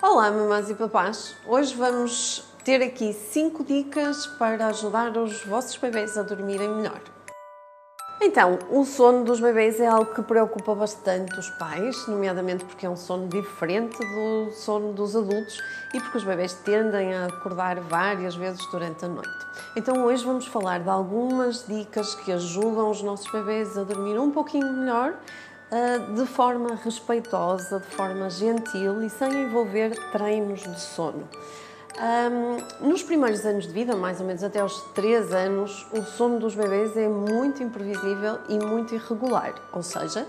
Olá, mamães e papás! Hoje vamos ter aqui 5 dicas para ajudar os vossos bebês a dormirem melhor. Então, o sono dos bebês é algo que preocupa bastante os pais, nomeadamente porque é um sono diferente do sono dos adultos e porque os bebês tendem a acordar várias vezes durante a noite. Então, hoje vamos falar de algumas dicas que ajudam os nossos bebês a dormir um pouquinho melhor de forma respeitosa, de forma gentil e sem envolver treinos de sono. Um, nos primeiros anos de vida, mais ou menos até aos 3 anos, o sono dos bebês é muito imprevisível e muito irregular, ou seja,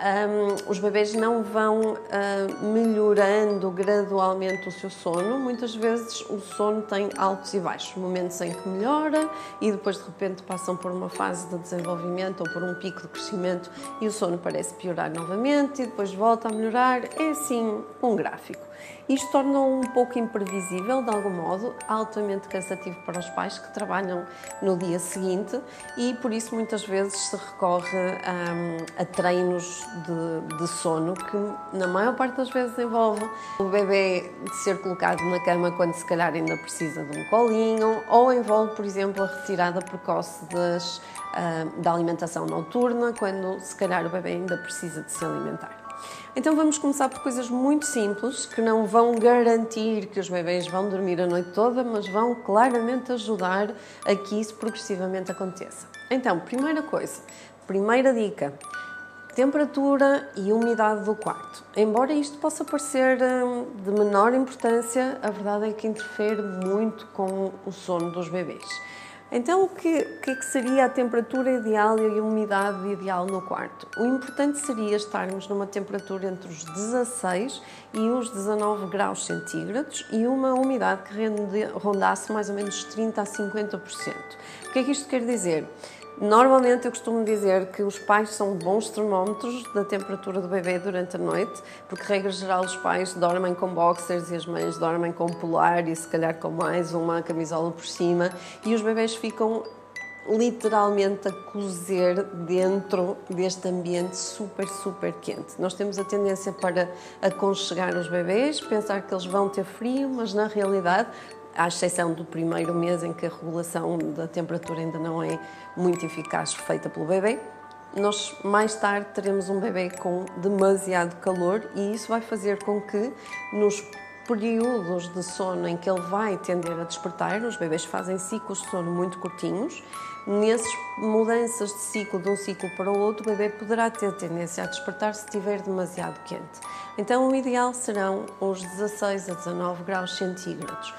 um, os bebês não vão uh, melhorando gradualmente o seu sono. Muitas vezes o sono tem altos e baixos, momentos em que melhora e depois de repente passam por uma fase de desenvolvimento ou por um pico de crescimento e o sono parece piorar novamente e depois volta a melhorar. É assim um gráfico. Isto torna-o um pouco imprevisível, de algum modo, altamente cansativo para os pais que trabalham no dia seguinte e por isso muitas vezes se recorre um, a treinos de, de, sono que, na maior parte das vezes, envolve o bebê ser colocado na cama quando se calhar ainda precisa de um colinho ou envolve, por exemplo, a retirada precoce das, uh, da alimentação noturna quando se calhar o bebê ainda precisa de se alimentar. Então vamos começar por coisas muito simples que não vão garantir que os bebês vão dormir a noite toda, mas vão claramente ajudar a que isso progressivamente aconteça. Então, primeira coisa, primeira dica, temperatura e umidade do quarto. Embora isto possa parecer hum, de menor importância, a verdade é que interfere muito com o sono dos bebês. Então, o que, que, é que seria a temperatura ideal e a umidade ideal no quarto? O importante seria estarmos numa temperatura entre os 16 e os 19 graus centígrados e uma umidade que rondasse mais ou menos 30 a 50%. O que é que isto quer dizer? Normalmente eu costumo dizer que os pais são bons termómetros da temperatura do bebê durante a noite, porque, regra geral, os pais dormem com boxers e as mães dormem com polar e se calhar com mais uma camisola por cima e os bebês ficam literalmente a cozer dentro deste ambiente super, super quente. Nós temos a tendência para aconchegar os bebês, pensar que eles vão ter frio, mas na realidade à exceção do primeiro mês em que a regulação da temperatura ainda não é muito eficaz feita pelo bebê, nós mais tarde teremos um bebê com demasiado calor e isso vai fazer com que nos períodos de sono em que ele vai tender a despertar, os bebês fazem ciclos de sono muito curtinhos, nessas mudanças de ciclo de um ciclo para o outro, o bebê poderá ter tendência a despertar se estiver demasiado quente. Então, o ideal serão os 16 a 19 graus centígrados.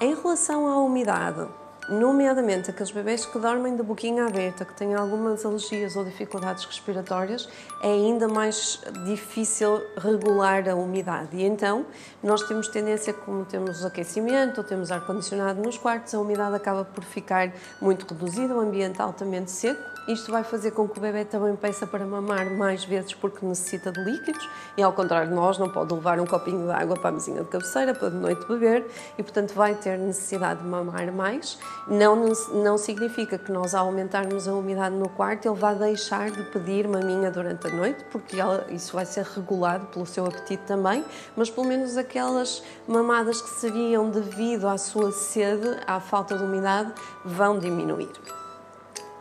Em relação à umidade, nomeadamente aqueles bebês que dormem de boquinha aberta, que têm algumas alergias ou dificuldades respiratórias, é ainda mais difícil regular a umidade. E então, nós temos tendência, como temos aquecimento ou temos ar-condicionado nos quartos, a umidade acaba por ficar muito reduzida, o ambiente altamente seco isto vai fazer com que o bebê também peça para mamar mais vezes porque necessita de líquidos e, ao contrário de nós, não pode levar um copinho de água para a mesinha de cabeceira para de noite beber e, portanto, vai ter necessidade de mamar mais. Não, não significa que nós, ao aumentarmos a umidade no quarto, ele vá deixar de pedir maminha durante a noite, porque ela, isso vai ser regulado pelo seu apetite também, mas pelo menos aquelas mamadas que seriam devido à sua sede, à falta de umidade, vão diminuir.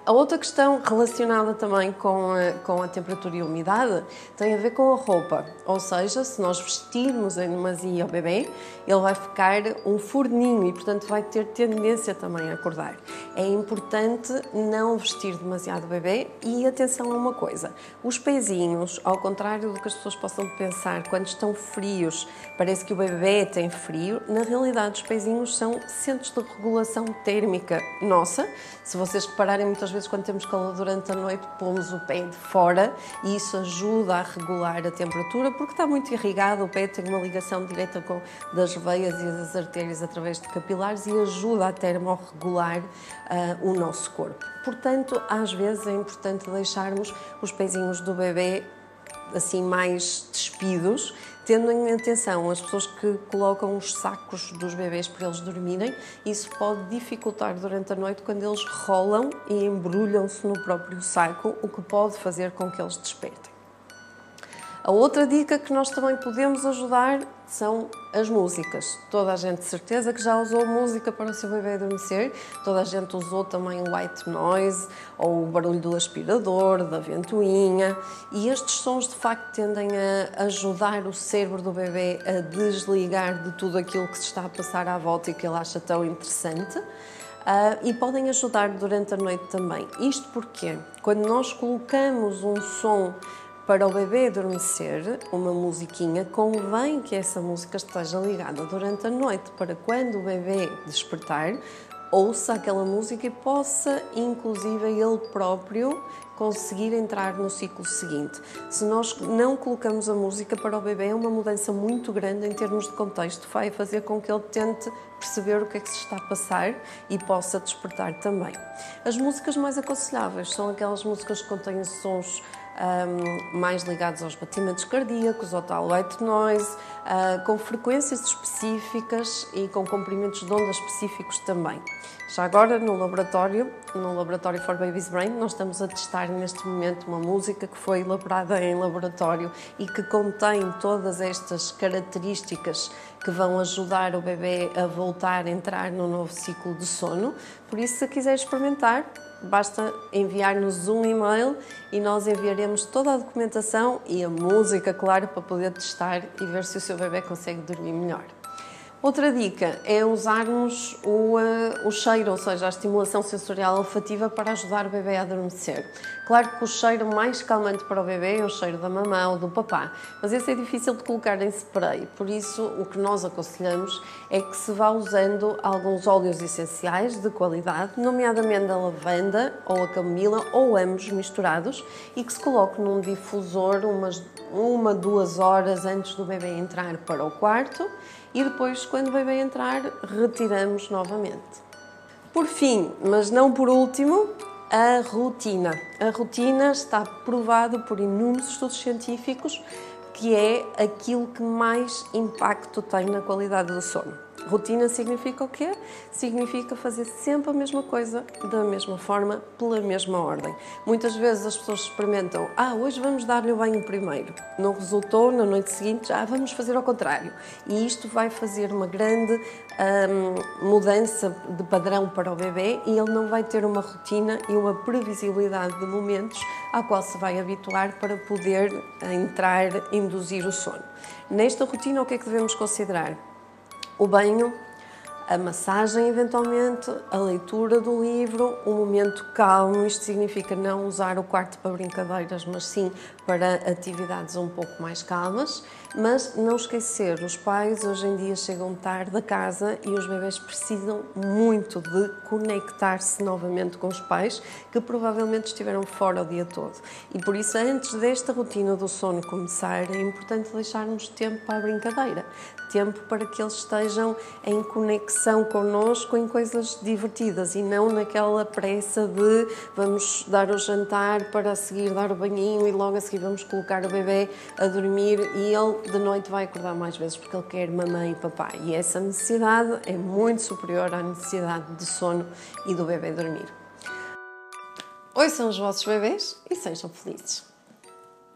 A outra questão relacionada também com a, com a temperatura e a umidade tem a ver com a roupa. Ou seja, se nós vestirmos em demasia o bebê, ele vai ficar um forninho e, portanto, vai ter tendência também a acordar. É importante não vestir demasiado o bebê e atenção a uma coisa: os pezinhos, ao contrário do que as pessoas possam pensar, quando estão frios, parece que o bebê tem frio, na realidade, os pezinhos são centros de regulação térmica nossa. Se vocês repararem muitas vezes quando temos calor durante a noite, pomos o pé de fora e isso ajuda a regular a temperatura porque está muito irrigado, o pé tem uma ligação direta com das veias e das artérias através de capilares e ajuda a termorregular uh, o nosso corpo. Portanto, às vezes é importante deixarmos os pezinhos do bebê assim mais despidos tendo em atenção as pessoas que colocam os sacos dos bebês para eles dormirem, isso pode dificultar durante a noite quando eles rolam e embrulham-se no próprio saco, o que pode fazer com que eles despertem. A outra dica que nós também podemos ajudar são as músicas. Toda a gente de certeza que já usou música para o seu bebê adormecer, toda a gente usou também o white noise ou o barulho do aspirador, da ventoinha, e estes sons de facto tendem a ajudar o cérebro do bebê a desligar de tudo aquilo que se está a passar à volta e que ele acha tão interessante. Uh, e podem ajudar durante a noite também. Isto porque quando nós colocamos um som para o bebê adormecer, uma musiquinha, convém que essa música esteja ligada durante a noite para quando o bebê despertar, ouça aquela música e possa, inclusive, ele próprio conseguir entrar no ciclo seguinte. Se nós não colocamos a música para o bebê, é uma mudança muito grande em termos de contexto, vai fazer com que ele tente perceber o que é que se está a passar e possa despertar também. As músicas mais aconselháveis são aquelas músicas que contêm sons um, mais ligados aos batimentos cardíacos, ao tal white noise, uh, com frequências específicas e com comprimentos de onda específicos também. Já agora, no laboratório, no Laboratório for Baby's Brain, nós estamos a testar neste momento uma música que foi elaborada em laboratório e que contém todas estas características que vão ajudar o bebê a voltar a entrar no novo ciclo de sono. Por isso, se quiser experimentar, basta enviar-nos um e-mail e nós enviaremos toda a documentação e a música, claro, para poder testar e ver se o seu bebê consegue dormir melhor. Outra dica é usarmos o, uh, o cheiro, ou seja, a estimulação sensorial olfativa para ajudar o bebê a adormecer. Claro que o cheiro mais calmante para o bebê é o cheiro da mamã ou do papá, mas esse é difícil de colocar em spray, por isso o que nós aconselhamos é que se vá usando alguns óleos essenciais de qualidade, nomeadamente a lavanda ou a camomila ou ambos misturados, e que se coloque num difusor umas uma, duas horas antes do bebê entrar para o quarto e depois, quando o bebê entrar, retiramos novamente. Por fim, mas não por último, a rotina. A rotina está provado por inúmeros estudos científicos que é aquilo que mais impacto tem na qualidade do sono. Rotina significa o quê? Significa fazer sempre a mesma coisa, da mesma forma, pela mesma ordem. Muitas vezes as pessoas experimentam, ah, hoje vamos dar-lhe o banho primeiro. Não resultou, na noite seguinte, ah, vamos fazer ao contrário. E isto vai fazer uma grande hum, mudança de padrão para o bebê e ele não vai ter uma rotina e uma previsibilidade de momentos à qual se vai habituar para poder entrar, induzir o sono. Nesta rotina, o que é que devemos considerar? O banho, a massagem eventualmente, a leitura do livro, um momento calmo. Isto significa não usar o quarto para brincadeiras, mas sim para atividades um pouco mais calmas. Mas não esquecer, os pais hoje em dia chegam tarde a casa e os bebês precisam muito de conectar-se novamente com os pais que provavelmente estiveram fora o dia todo. E por isso, antes desta rotina do sono começar, é importante deixarmos tempo para a brincadeira, tempo para que eles estejam em conexão connosco em coisas divertidas e não naquela pressa de vamos dar o jantar para a seguir dar o banhinho e logo a seguir vamos colocar o bebê a dormir e ele de noite vai acordar mais vezes porque ele quer mamãe e papai. E essa necessidade é muito superior à necessidade de sono e do bebê dormir. Oi, são os vossos bebês e sejam felizes.